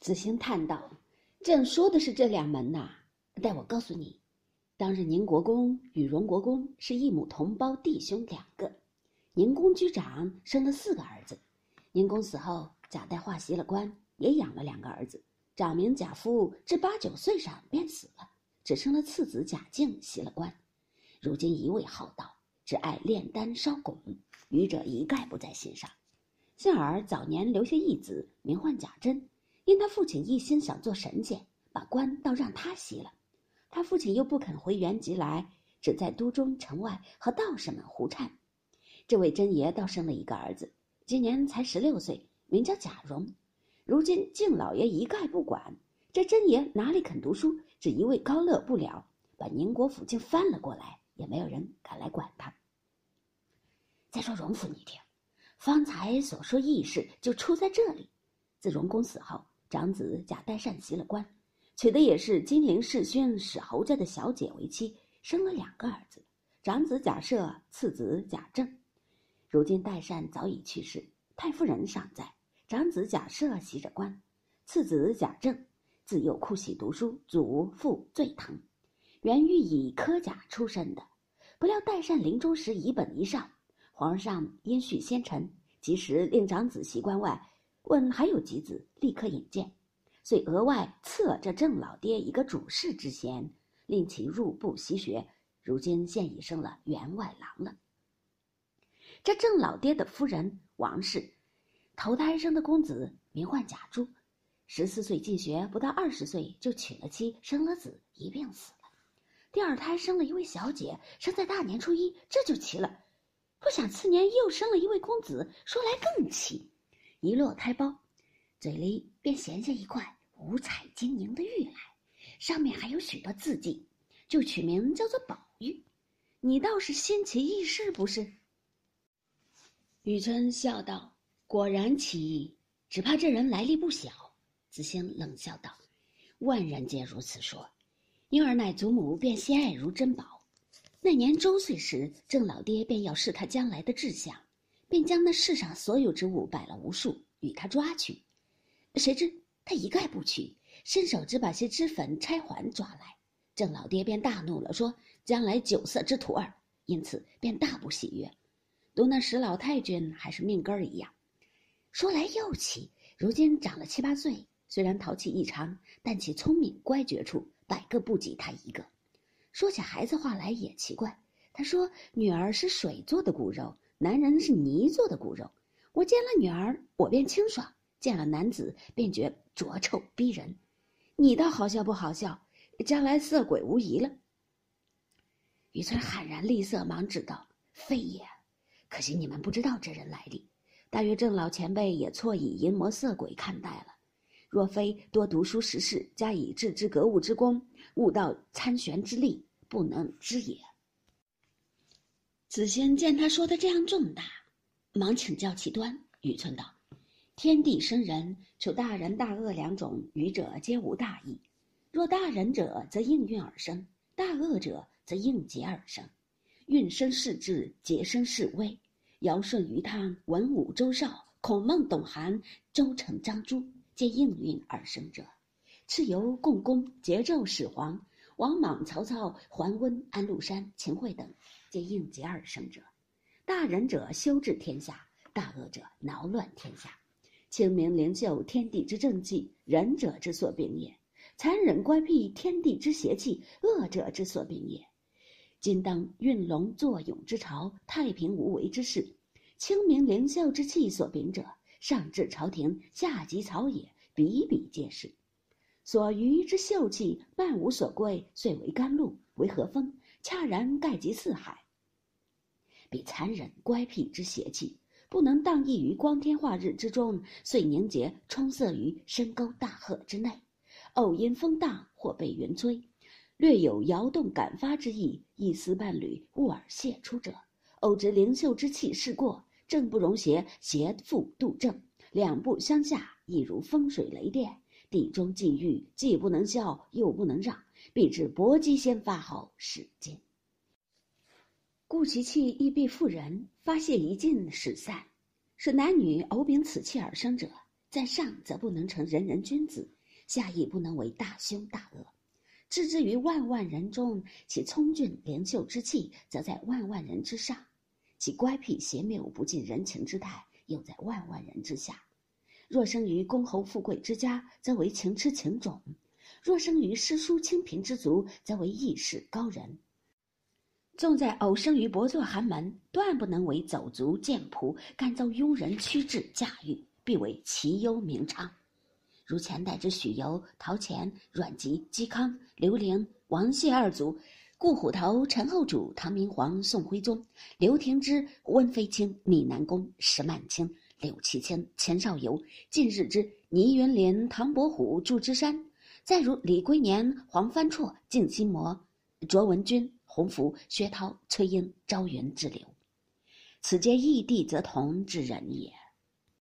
子兴叹道：“正说的是这两门呐。待我告诉你，当日宁国公与荣国公是一母同胞弟兄两个。宁公居长，生了四个儿子。宁公死后，贾代化袭了官，也养了两个儿子。长名贾夫，至八九岁上便死了，只生了次子贾敬袭了官。如今一味好道，只爱炼丹烧汞，愚者一概不在心上。幸而早年留下一子，名唤贾珍。”因他父亲一心想做神仙，把官倒让他袭了，他父亲又不肯回原籍来，只在都中城外和道士们胡缠。这位真爷倒生了一个儿子，今年才十六岁，名叫贾蓉。如今敬老爷一概不管，这真爷哪里肯读书，只一味高乐不了，把宁国府竟翻了过来，也没有人敢来管他。再说荣府，你听，方才所说义事就出在这里。自荣公死后。长子贾代善袭了官，娶的也是金陵世勋史侯家的小姐为妻，生了两个儿子，长子贾赦，次子贾政。如今代善早已去世，太夫人尚在，长子贾赦袭着官，次子贾政自幼酷喜读书，祖父最疼，原欲以科甲出身的，不料代善临终时遗本一上，皇上因恤先臣，及时令长子袭官外。问还有几子，立刻引荐，遂额外赐了这郑老爹一个主事之衔，令其入部习学。如今现已升了员外郎了。这郑老爹的夫人王氏，头胎生的公子名唤贾珠，十四岁进学，不到二十岁就娶了妻，生了子，一病死了。第二胎生了一位小姐，生在大年初一，这就奇了。不想次年又生了一位公子，说来更奇。一落胎包，嘴里便衔下一块五彩晶莹的玉来，上面还有许多字迹，就取名叫做宝玉。你倒是新奇异事不是？雨村笑道：“果然奇异，只怕这人来历不小。”子兴冷笑道：“万人皆如此说，因而乃祖母便心爱如珍宝。那年周岁时，郑老爹便要试他将来的志向。”便将那世上所有之物摆了无数，与他抓去。谁知他一概不取，伸手只把些脂粉钗环抓来。郑老爹便大怒了，说：“将来酒色之徒儿。”因此便大不喜悦。读那史老太君还是命根儿一样。说来又奇，如今长了七八岁，虽然淘气异常，但其聪明乖觉处，百个不及他一个。说起孩子话来也奇怪，他说：“女儿是水做的骨肉。”男人是泥做的骨肉，我见了女儿，我便清爽；见了男子，便觉浊臭逼人。你倒好笑不好笑？将来色鬼无疑了。雨村喊然厉色，忙指道：“非也，可惜你们不知道这人来历。大约郑老前辈也错以淫魔色鬼看待了。若非多读书识事，加以致知格物之功，悟道参玄之力，不能知也。”子轩见他说的这样重大，忙请教其端。雨村道：“天地生人，除大仁大恶两种，愚者皆无大义。若大仁者，则应运而生；大恶者，则应劫而生。运生世智，劫生世威。尧舜禹汤、文武周少、孔孟董韩、周成张朱，皆应运而生者。蚩尤、共工、桀纣、始皇、王莽、曹操、桓温、安禄山、秦桧等。”皆应劫而生者，大仁者修治天下，大恶者挠乱天下。清明灵秀，天地之正气，仁者之所秉也；残忍乖僻，天地之邪气，恶者之所秉也。今当运龙作俑之朝，太平无为之事，清明灵秀之气所秉者，上至朝廷，下及草野，比比皆是。所余之秀气，漫无所归，遂为甘露，为和风。恰然盖及四海，彼残忍乖僻之邪气，不能荡溢于光天化日之中，遂凝结冲塞于深沟大壑之内。偶因风大或被云吹，略有摇动感发之意，一丝半缕兀而泄出者，偶知灵秀之气势过，正不容邪，邪复度正，两不相下，亦如风水雷电，地中际遇，既不能消，又不能让。必至搏击先发后使尽，故其气亦必妇人发泄一尽始散，是男女偶秉此气而生者，在上则不能成仁人君子，下亦不能为大凶大恶。置之于万万人中，其聪俊灵秀之气，则在万万人之上；其乖僻邪谬不近人情之态，又在万万人之下。若生于公侯富贵之家，则为情痴情种；若生于诗书清贫之族，则为义士高人。纵在偶生于薄作寒门，断不能为走卒贱仆，甘遭庸人驱至驾驭，必为其优名昌。如前代之许由、陶潜、阮籍、嵇康、刘伶、王谢二族，顾虎头、陈后主、唐明皇、宋徽宗、刘廷芝、温飞卿、米南公、石曼卿、柳其卿、钱绍游，近日之倪云林、唐伯虎、祝枝山，再如李龟年、黄帆绰、静心魔、卓文君。洪福、薛涛、崔英、朝云之流，此皆异地则同之人也。